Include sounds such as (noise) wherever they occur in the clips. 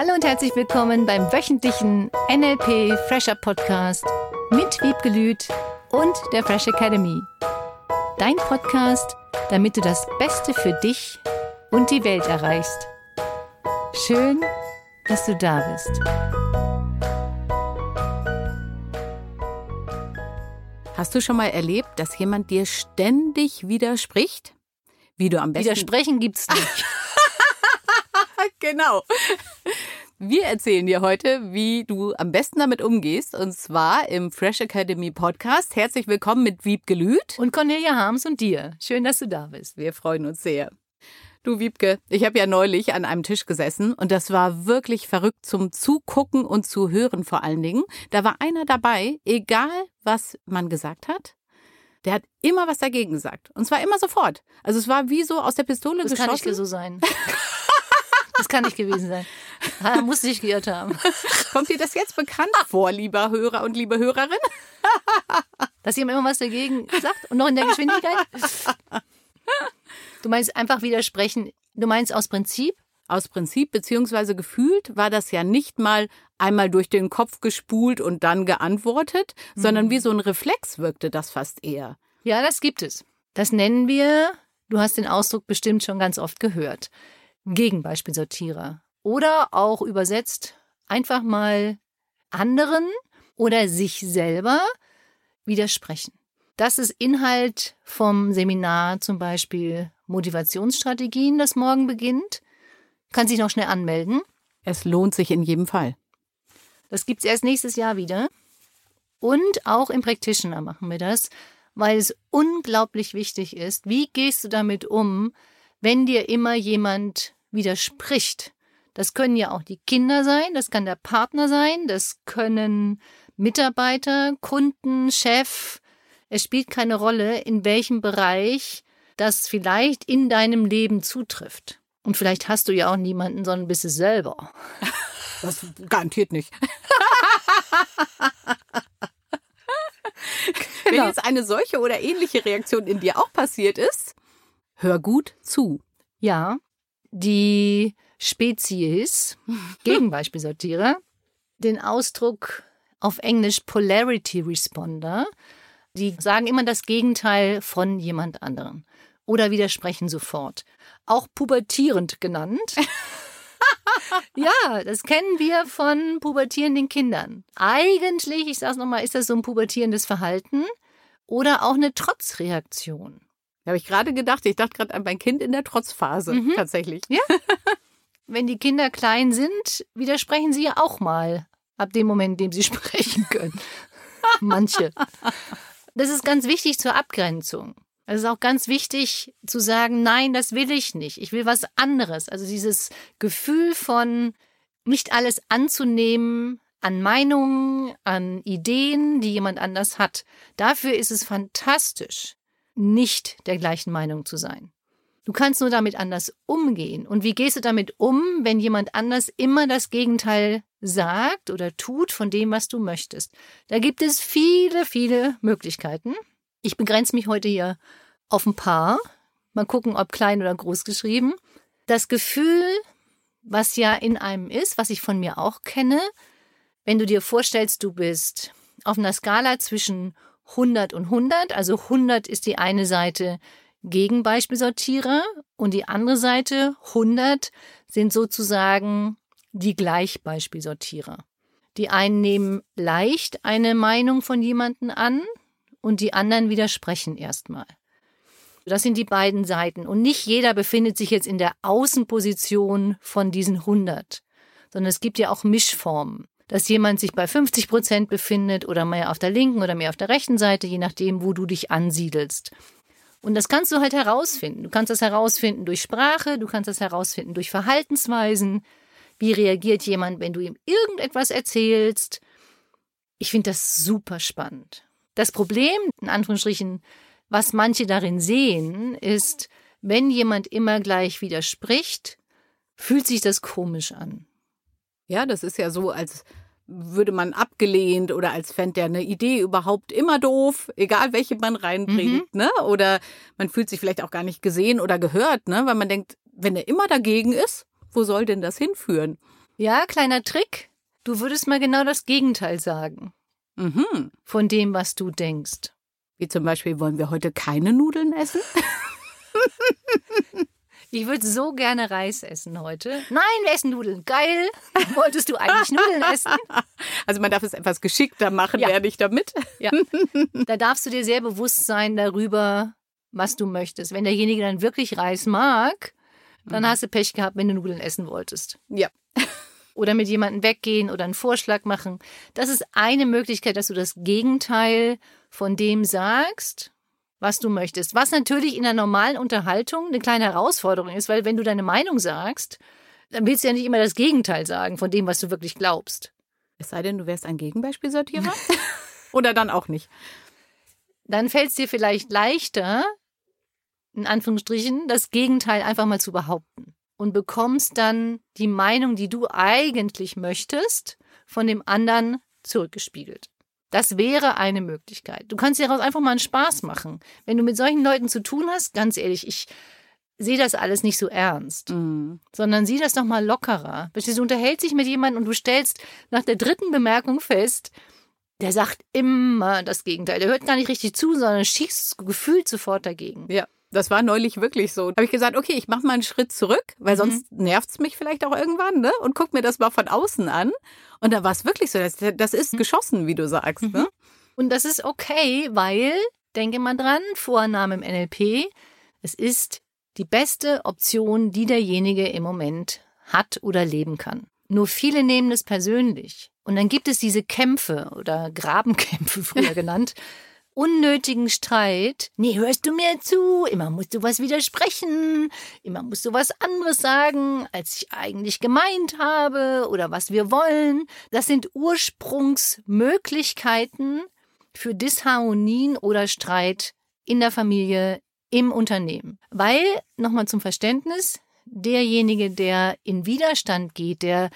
Hallo und herzlich willkommen beim wöchentlichen NLP Fresher Podcast mit Wiebke Lüth und der Fresh Academy. Dein Podcast, damit du das Beste für dich und die Welt erreichst. Schön, dass du da bist. Hast du schon mal erlebt, dass jemand dir ständig widerspricht? Wie du am besten. Widersprechen gibt's nicht. (laughs) genau. Wir erzählen dir heute, wie du am besten damit umgehst, und zwar im Fresh Academy Podcast. Herzlich willkommen mit Wiebke Lüth. Und Cornelia Harms und dir. Schön, dass du da bist. Wir freuen uns sehr. Du Wiebke, ich habe ja neulich an einem Tisch gesessen und das war wirklich verrückt zum Zugucken und zu hören vor allen Dingen. Da war einer dabei, egal was man gesagt hat, der hat immer was dagegen gesagt. Und zwar immer sofort. Also es war wie so aus der Pistole das geschossen. Das kann nicht so sein. (laughs) Das kann nicht gewesen sein. Ah, muss sich geirrt haben. Kommt dir das jetzt bekannt vor, lieber Hörer und liebe Hörerin? (laughs) Dass jemand immer was dagegen sagt und noch in der Geschwindigkeit? Du meinst einfach widersprechen. Du meinst aus Prinzip? Aus Prinzip beziehungsweise gefühlt war das ja nicht mal einmal durch den Kopf gespult und dann geantwortet, mhm. sondern wie so ein Reflex wirkte das fast eher. Ja, das gibt es. Das nennen wir, du hast den Ausdruck bestimmt schon ganz oft gehört, Gegenbeispielsortierer. Oder auch übersetzt einfach mal anderen oder sich selber widersprechen. Das ist Inhalt vom Seminar zum Beispiel Motivationsstrategien, das morgen beginnt. Kann sich noch schnell anmelden. Es lohnt sich in jedem Fall. Das gibt es erst nächstes Jahr wieder. Und auch im Practitioner machen wir das, weil es unglaublich wichtig ist. Wie gehst du damit um, wenn dir immer jemand widerspricht? Das können ja auch die Kinder sein, das kann der Partner sein, das können Mitarbeiter, Kunden, Chef. Es spielt keine Rolle, in welchem Bereich das vielleicht in deinem Leben zutrifft. Und vielleicht hast du ja auch niemanden, sondern bist es selber. (laughs) Das garantiert nicht. (laughs) Wenn genau. jetzt eine solche oder ähnliche Reaktion in dir auch passiert ist, hör gut zu. Ja, die Spezies, (laughs) Gegenbeispielsortierer, den Ausdruck auf Englisch Polarity Responder, die sagen immer das Gegenteil von jemand anderem oder widersprechen sofort. Auch pubertierend genannt. (laughs) ja, das kennen wir von pubertierenden Kindern. Eigentlich, ich sage es nochmal, ist das so ein pubertierendes Verhalten oder auch eine Trotzreaktion. Da habe ich gerade gedacht, ich dachte gerade an mein Kind in der Trotzphase mhm. tatsächlich. Ja. (laughs) Wenn die Kinder klein sind, widersprechen sie ja auch mal ab dem Moment, in dem sie (laughs) sprechen können. Manche. Das ist ganz wichtig zur Abgrenzung. Es ist auch ganz wichtig zu sagen, nein, das will ich nicht. Ich will was anderes. Also dieses Gefühl von nicht alles anzunehmen an Meinungen, an Ideen, die jemand anders hat. Dafür ist es fantastisch, nicht der gleichen Meinung zu sein. Du kannst nur damit anders umgehen. Und wie gehst du damit um, wenn jemand anders immer das Gegenteil sagt oder tut von dem, was du möchtest? Da gibt es viele, viele Möglichkeiten. Ich begrenze mich heute hier auf ein paar. Mal gucken, ob klein oder groß geschrieben. Das Gefühl, was ja in einem ist, was ich von mir auch kenne, wenn du dir vorstellst, du bist auf einer Skala zwischen 100 und 100, also 100 ist die eine Seite Gegenbeispielsortierer und die andere Seite 100 sind sozusagen die Gleichbeispielsortierer. Die einen nehmen leicht eine Meinung von jemandem an, und die anderen widersprechen erstmal. Das sind die beiden Seiten. Und nicht jeder befindet sich jetzt in der Außenposition von diesen 100, sondern es gibt ja auch Mischformen. Dass jemand sich bei 50 Prozent befindet oder mehr auf der linken oder mehr auf der rechten Seite, je nachdem, wo du dich ansiedelst. Und das kannst du halt herausfinden. Du kannst das herausfinden durch Sprache, du kannst das herausfinden durch Verhaltensweisen. Wie reagiert jemand, wenn du ihm irgendetwas erzählst? Ich finde das super spannend. Das Problem, in Anführungsstrichen, was manche darin sehen, ist, wenn jemand immer gleich widerspricht, fühlt sich das komisch an. Ja, das ist ja so, als würde man abgelehnt oder als fände er eine Idee überhaupt immer doof, egal welche man reinbringt, mhm. ne? Oder man fühlt sich vielleicht auch gar nicht gesehen oder gehört, ne? Weil man denkt, wenn er immer dagegen ist, wo soll denn das hinführen? Ja, kleiner Trick. Du würdest mal genau das Gegenteil sagen Mhm. von dem, was du denkst. Wie zum Beispiel, wollen wir heute keine Nudeln essen? (laughs) Ich würde so gerne Reis essen heute. Nein, wir essen Nudeln. Geil. (laughs) Wolltest du eigentlich Nudeln essen? (laughs) Also man darf es etwas geschickter machen, Ja. werde ich damit. Ja. Da darfst du dir sehr bewusst sein darüber, was du möchtest. Wenn derjenige dann wirklich Reis mag, dann hast du Pech gehabt, wenn du Nudeln essen wolltest. Ja. (laughs) Oder mit jemandem weggehen oder einen Vorschlag machen. Das ist eine Möglichkeit, dass du das Gegenteil von dem sagst, was du möchtest. Was natürlich in einer normalen Unterhaltung eine kleine Herausforderung ist, weil wenn du deine Meinung sagst, dann willst du ja nicht immer das Gegenteil sagen von dem, was du wirklich glaubst. Es sei denn, du wärst ein Gegenbeispielsortierer. (laughs) Oder dann auch nicht. dann fällt es dir vielleicht leichter, in Anführungsstrichen, das Gegenteil einfach mal zu behaupten. Und bekommst dann die Meinung, die du eigentlich möchtest, von dem anderen zurückgespiegelt. Das wäre eine Möglichkeit. Du kannst dir daraus einfach mal einen Spaß machen. Wenn du mit solchen Leuten zu tun hast, ganz ehrlich, ich sehe das alles nicht so ernst, Mhm. sondern sieh das doch mal lockerer. Du unterhältst dich mit jemandem und du stellst nach der dritten Bemerkung fest, der sagt immer das Gegenteil. Der hört gar nicht richtig zu, sondern schießt gefühlt sofort dagegen. Ja, das war neulich wirklich so. Habe ich gesagt, okay, ich mache mal einen Schritt zurück, weil Mhm. sonst nervt's mich vielleicht auch irgendwann, ne? Und guck mir das mal von außen an. Und da war es wirklich so, das, das ist Mhm. geschossen, wie du sagst, ne? Und das ist okay, weil, denke mal dran, Vorname im NLP, es ist die beste Option, die derjenige im Moment hat oder leben kann. Nur viele nehmen es persönlich. Und dann gibt es diese Kämpfe oder Grabenkämpfe (laughs) früher genannt. Unnötigen Streit. Nee, hörst du mir zu? Immer musst du was widersprechen. Immer musst du was anderes sagen, als ich eigentlich gemeint habe oder was wir wollen. Das sind Ursprungsmöglichkeiten für Disharmonien oder Streit in der Familie, im Unternehmen. Weil, nochmal zum Verständnis, derjenige, der in Widerstand geht, der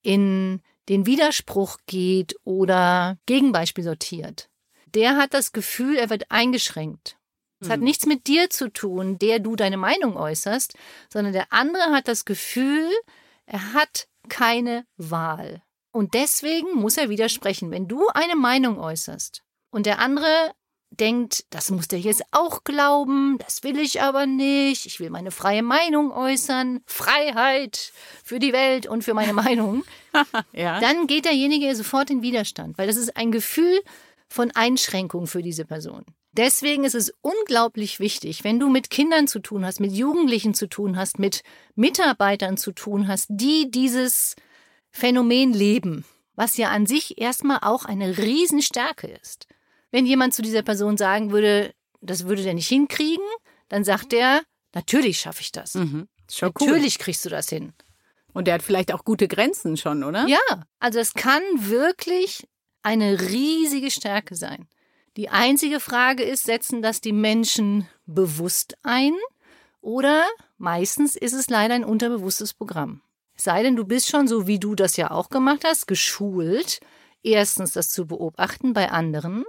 in den Widerspruch geht oder Gegenbeispiel sortiert, der hat das Gefühl, er wird eingeschränkt. Es hat Mhm. nichts mit dir zu tun, der du deine Meinung äußerst, sondern der andere hat das Gefühl, er hat keine Wahl. Und deswegen muss er widersprechen. Wenn du eine Meinung äußerst und der andere denkt, das muss der jetzt auch glauben, das will ich aber nicht, ich will meine freie Meinung äußern, Freiheit für die Welt und für meine (laughs) Meinung, Ja. dann geht derjenige sofort in Widerstand, weil das ist ein Gefühl von Einschränkung für diese Person. Deswegen ist es unglaublich wichtig, wenn du mit Kindern zu tun hast, mit Jugendlichen zu tun hast, mit Mitarbeitern zu tun hast, die dieses Phänomen leben, was ja an sich erstmal auch eine Riesenstärke ist. Wenn jemand zu dieser Person sagen würde, das würde der nicht hinkriegen, dann sagt er, natürlich schaffe ich das. Mhm. Schon cool. Natürlich kriegst du das hin. Und der hat vielleicht auch gute Grenzen schon, oder? Ja, also es kann wirklich eine riesige Stärke sein. Die einzige Frage ist, setzen das die Menschen bewusst ein oder meistens ist es leider ein unterbewusstes Programm. Es sei denn, du bist schon, so wie du das ja auch gemacht hast, geschult, erstens das zu beobachten bei anderen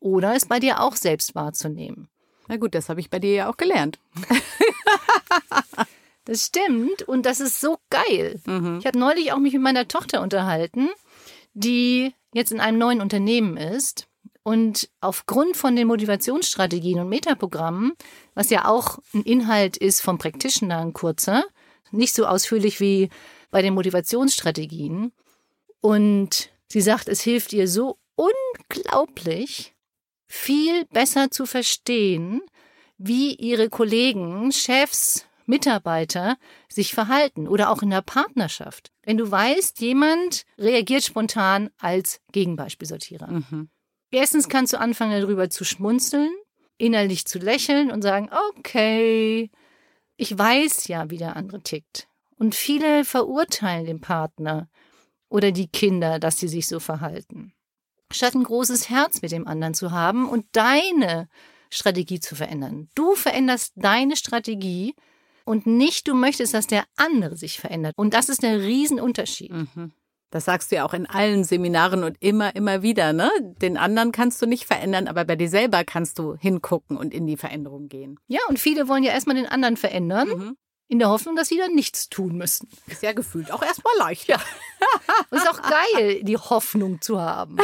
oder es bei dir auch selbst wahrzunehmen. Na gut, das habe ich bei dir ja auch gelernt. (laughs) (laughs) Das stimmt und das ist so geil. Mhm. Ich habe neulich auch mich mit meiner Tochter unterhalten, die jetzt in einem neuen Unternehmen ist und aufgrund von den Motivationsstrategien und Metaprogrammen, was ja auch ein Inhalt ist vom Practitioner, ein kurzer, nicht so ausführlich wie bei den Motivationsstrategien. Und sie sagt, es hilft ihr so unglaublich, viel besser zu verstehen, wie ihre Kollegen, Chefs, Mitarbeiter sich verhalten oder auch in der Partnerschaft. Wenn du weißt, jemand reagiert spontan als Gegenbeispielsortierer. Mhm. Erstens kannst du anfangen, darüber zu schmunzeln, innerlich zu lächeln und sagen, okay, ich weiß ja, wie der andere tickt. Und viele verurteilen den Partner oder die Kinder, dass sie sich so verhalten. Statt ein großes Herz mit dem anderen zu haben und deine Strategie zu verändern. Du veränderst deine Strategie und nicht du möchtest, dass der andere sich verändert. Und das ist der Riesenunterschied. Mhm. Das sagst du ja auch in allen Seminaren und immer, immer wieder, ne? Den anderen kannst du nicht verändern, aber bei dir selber kannst du hingucken und in die Veränderung gehen. Ja, und viele wollen ja erstmal den anderen verändern Mhm. in der Hoffnung, dass sie dann nichts tun müssen. Ist ja gefühlt auch erstmal leicht. Ja. Ist auch geil, die Hoffnung zu haben.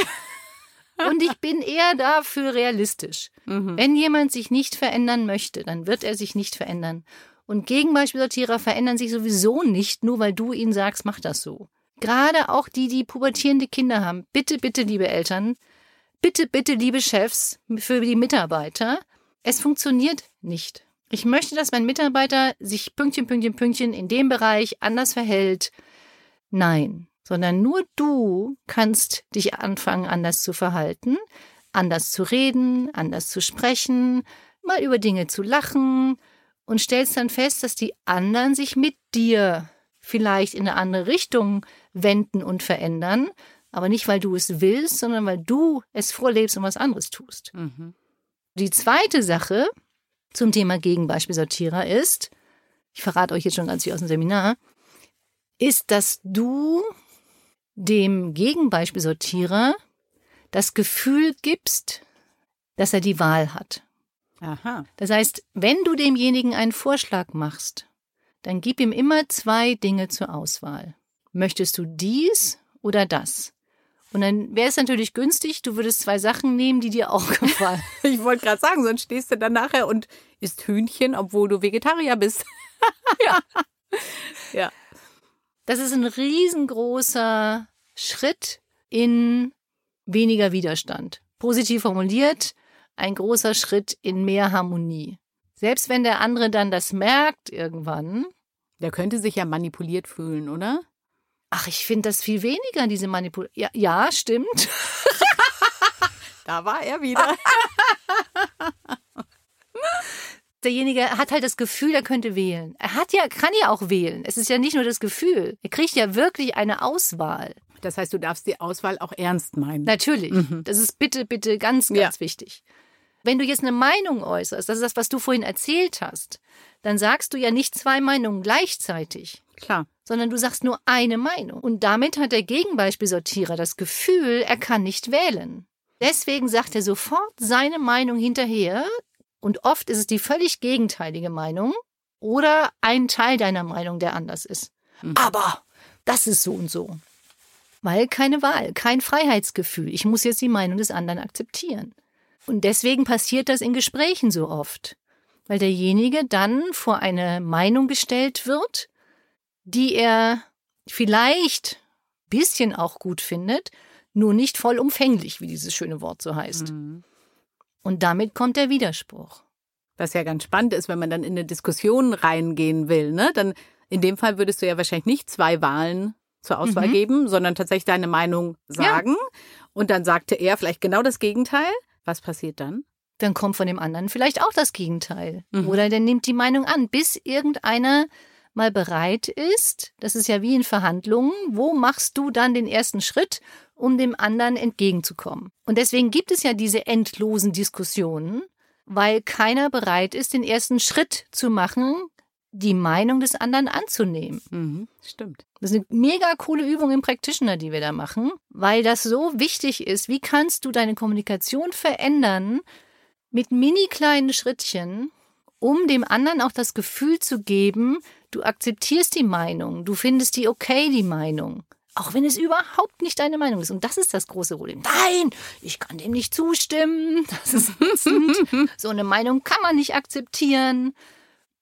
Und ich bin eher dafür realistisch. Mhm. Wenn jemand sich nicht verändern möchte, dann wird er sich nicht verändern. Und Gegenbeispielsortierer verändern sich sowieso nicht, nur weil du ihnen sagst, mach das so. Gerade auch die, die pubertierende Kinder haben. Bitte, bitte, liebe Eltern, bitte, bitte, liebe Chefs, für die Mitarbeiter. Es funktioniert nicht. Ich möchte, dass mein Mitarbeiter sich Pünktchen, Pünktchen, Pünktchen in dem Bereich anders verhält. Nein, sondern nur du kannst dich anfangen, anders zu verhalten, anders zu reden, anders zu sprechen, mal über Dinge zu lachen und stellst dann fest, dass die anderen sich mit dir vielleicht in eine andere Richtung wenden und verändern, aber nicht, weil du es willst, sondern weil du es vorlebst und was anderes tust. Mhm. Die zweite Sache, zum Thema Gegenbeispielsortierer ist, ich verrate euch jetzt schon ganz viel aus dem Seminar, ist, dass du dem Gegenbeispielsortierer das Gefühl gibst, dass er die Wahl hat. Aha. Das heißt, wenn du demjenigen einen Vorschlag machst, dann gib ihm immer zwei Dinge zur Auswahl. Möchtest du dies oder das? Und dann wäre es natürlich günstig, du würdest zwei Sachen nehmen, die dir auch gefallen. (laughs) ich wollte gerade sagen, sonst stehst du dann nachher und isst Hühnchen, obwohl du Vegetarier bist. (laughs) ja. ja. Das ist ein riesengroßer Schritt in weniger Widerstand. Positiv formuliert, ein großer Schritt in mehr Harmonie. Selbst wenn der andere dann das merkt irgendwann. Der könnte sich ja manipuliert fühlen, oder? Ach, ich finde das viel weniger, diese Manipulation. Ja, ja, stimmt. (laughs) da war er wieder. (laughs) Derjenige hat halt das Gefühl, er könnte wählen. Er hat ja, kann ja auch wählen. Es ist ja nicht nur das Gefühl. Er kriegt ja wirklich eine Auswahl. Das heißt, du darfst die Auswahl auch ernst meinen. Natürlich. Mhm. Das ist bitte, bitte ganz, ganz ja. wichtig. Wenn du jetzt eine Meinung äußerst, das ist das, was du vorhin erzählt hast, dann sagst du ja nicht zwei Meinungen gleichzeitig. Klar. Sondern du sagst nur eine Meinung. Und damit hat der Gegenbeispielsortierer das Gefühl, er kann nicht wählen. Deswegen sagt er sofort seine Meinung hinterher. Und oft ist es die völlig gegenteilige Meinung oder ein Teil deiner Meinung, der anders ist. Mhm. Aber das ist so und so. Weil keine Wahl, kein Freiheitsgefühl. Ich muss jetzt die Meinung des anderen akzeptieren. Und deswegen passiert das in Gesprächen so oft. Weil derjenige dann vor eine Meinung gestellt wird, die er vielleicht bisschen auch gut findet, nur nicht vollumfänglich, wie dieses schöne Wort so heißt. Mhm. Und damit kommt der Widerspruch. Was ja ganz spannend ist, wenn man dann in eine Diskussion reingehen will, ne? Dann in dem Fall würdest du ja wahrscheinlich nicht zwei Wahlen zur Auswahl mhm. geben, sondern tatsächlich deine Meinung sagen. Ja. Und dann sagte er vielleicht genau das Gegenteil. Was passiert dann? Dann kommt von dem anderen vielleicht auch das Gegenteil. Mhm. Oder der nimmt die Meinung an, bis irgendeiner mal bereit ist, das ist ja wie in Verhandlungen, wo machst du dann den ersten Schritt, um dem anderen entgegenzukommen? Und deswegen gibt es ja diese endlosen Diskussionen, weil keiner bereit ist, den ersten Schritt zu machen, die Meinung des anderen anzunehmen. Mhm, stimmt. Das ist eine mega coole Übung im Practitioner, die wir da machen, weil das so wichtig ist. Wie kannst du deine Kommunikation verändern mit mini kleinen Schrittchen, um dem anderen auch das Gefühl zu geben, du akzeptierst die Meinung, du findest die okay, die Meinung. Auch wenn es überhaupt nicht deine Meinung ist. Und das ist das große Problem. Nein, ich kann dem nicht zustimmen. (laughs) Das ist (laughs) so eine Meinung kann man nicht akzeptieren.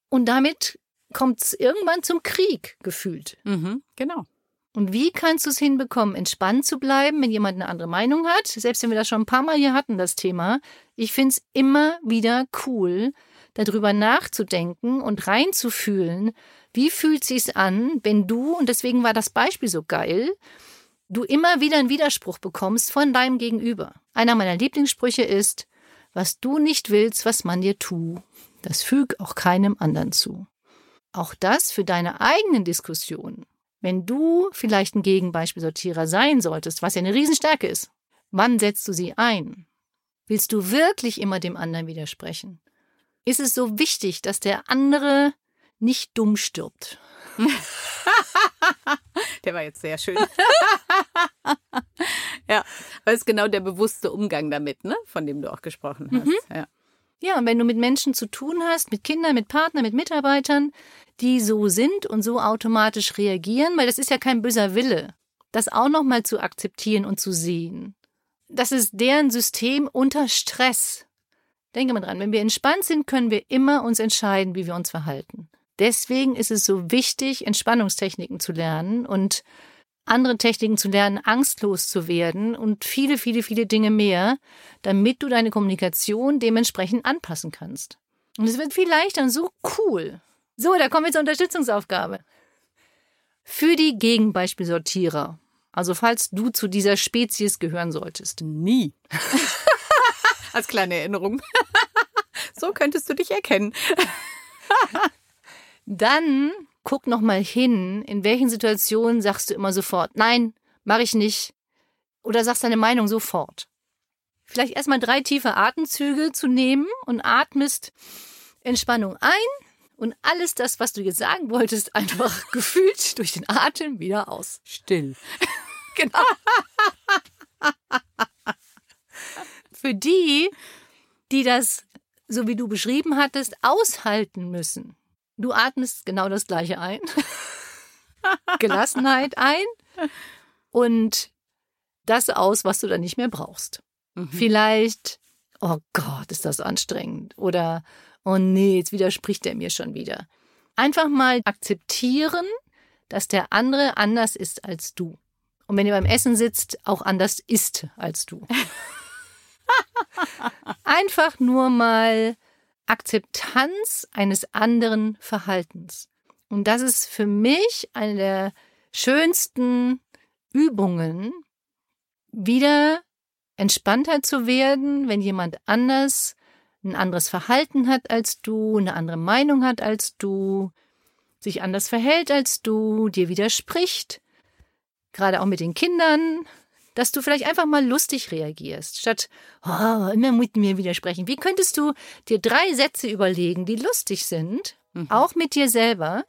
Und damit kommt es irgendwann zum Krieg gefühlt. Mhm, genau. Und wie kannst du es hinbekommen, entspannt zu bleiben, wenn jemand eine andere Meinung hat? Selbst wenn wir das schon ein paar Mal hier hatten, das Thema. Ich finde es immer wieder cool, darüber nachzudenken und reinzufühlen, wie fühlt sich's an, wenn du, und deswegen war das Beispiel so geil, du immer wieder einen Widerspruch bekommst von deinem Gegenüber. Einer meiner Lieblingssprüche ist, was du nicht willst, was man dir tu, das füg auch keinem anderen zu. Auch das für deine eigenen Diskussionen. Wenn du vielleicht ein Gegenbeispielsortierer sein solltest, was ja eine Riesenstärke ist, wann setzt du sie ein? Willst du wirklich immer dem anderen widersprechen? Ist es so wichtig, dass der andere nicht dumm stirbt? (laughs) der war jetzt sehr schön. (laughs) ja, weil es genau der bewusste Umgang damit, ne, von dem du auch gesprochen hast. Mhm. Ja. Ja, wenn du mit Menschen zu tun hast, mit Kindern, mit Partnern, mit Mitarbeitern, die so sind und so automatisch reagieren, weil das ist ja kein böser Wille, das auch nochmal zu akzeptieren und zu sehen. Das ist deren System unter Stress. Denke mal dran, wenn wir entspannt sind, können wir immer uns entscheiden, wie wir uns verhalten. Deswegen ist es so wichtig, Entspannungstechniken zu lernen und andere Techniken zu lernen, angstlos zu werden und viele, viele, viele Dinge mehr, damit du deine Kommunikation dementsprechend anpassen kannst. Und es wird viel leichter und so cool. So, da kommen wir zur Unterstützungsaufgabe. Für die Gegenbeispielsortierer. Also falls du zu dieser Spezies gehören solltest. Nie. (laughs) Als kleine Erinnerung. (laughs) so könntest du dich erkennen. (laughs) Dann guck noch mal hin, in welchen Situationen sagst du immer sofort, nein, mache ich nicht. Oder sagst deine Meinung sofort. Vielleicht erstmal drei tiefe Atemzüge zu nehmen und atmest Entspannung ein und alles das, was du jetzt sagen wolltest, (laughs) einfach gefühlt durch den Atem wieder aus. Still. (laughs) Genau. Für die, die das, so wie du beschrieben hattest, aushalten müssen, Du atmest genau das gleiche ein. (laughs) Gelassenheit ein und das aus, was du dann nicht mehr brauchst. Mhm. Vielleicht, oh Gott, ist das anstrengend. Oder, oh nee, jetzt widerspricht er mir schon wieder. Einfach mal akzeptieren, dass der andere anders ist als du. Und wenn ihr beim Essen sitzt, auch anders ist als du. (laughs) Einfach nur mal Akzeptanz eines anderen Verhaltens. Und das ist für mich eine der schönsten Übungen, wieder entspannter zu werden, wenn jemand anders ein anderes Verhalten hat als du, eine andere Meinung hat als du, sich anders verhält als du, dir widerspricht. Gerade auch mit den Kindern, dass du vielleicht einfach mal lustig reagierst, statt oh, immer mit mir widersprechen. Wie könntest du dir drei Sätze überlegen, die lustig sind, mhm. auch mit dir selber,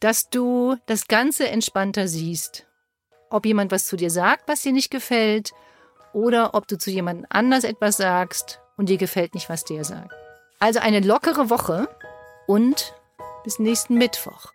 dass du das Ganze entspannter siehst? Ob jemand was zu dir sagt, was dir nicht gefällt, oder ob du zu jemand anders etwas sagst und dir gefällt nicht, was der sagt. Also eine lockere Woche und bis nächsten Mittwoch.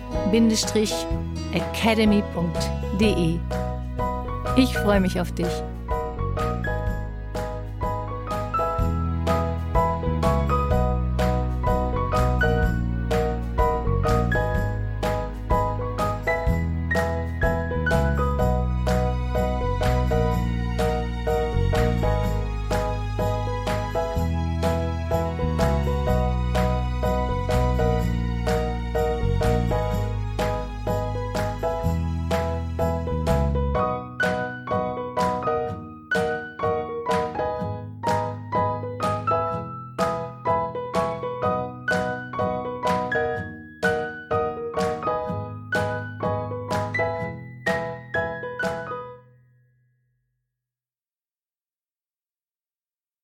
academy.de. Ich freue mich auf dich.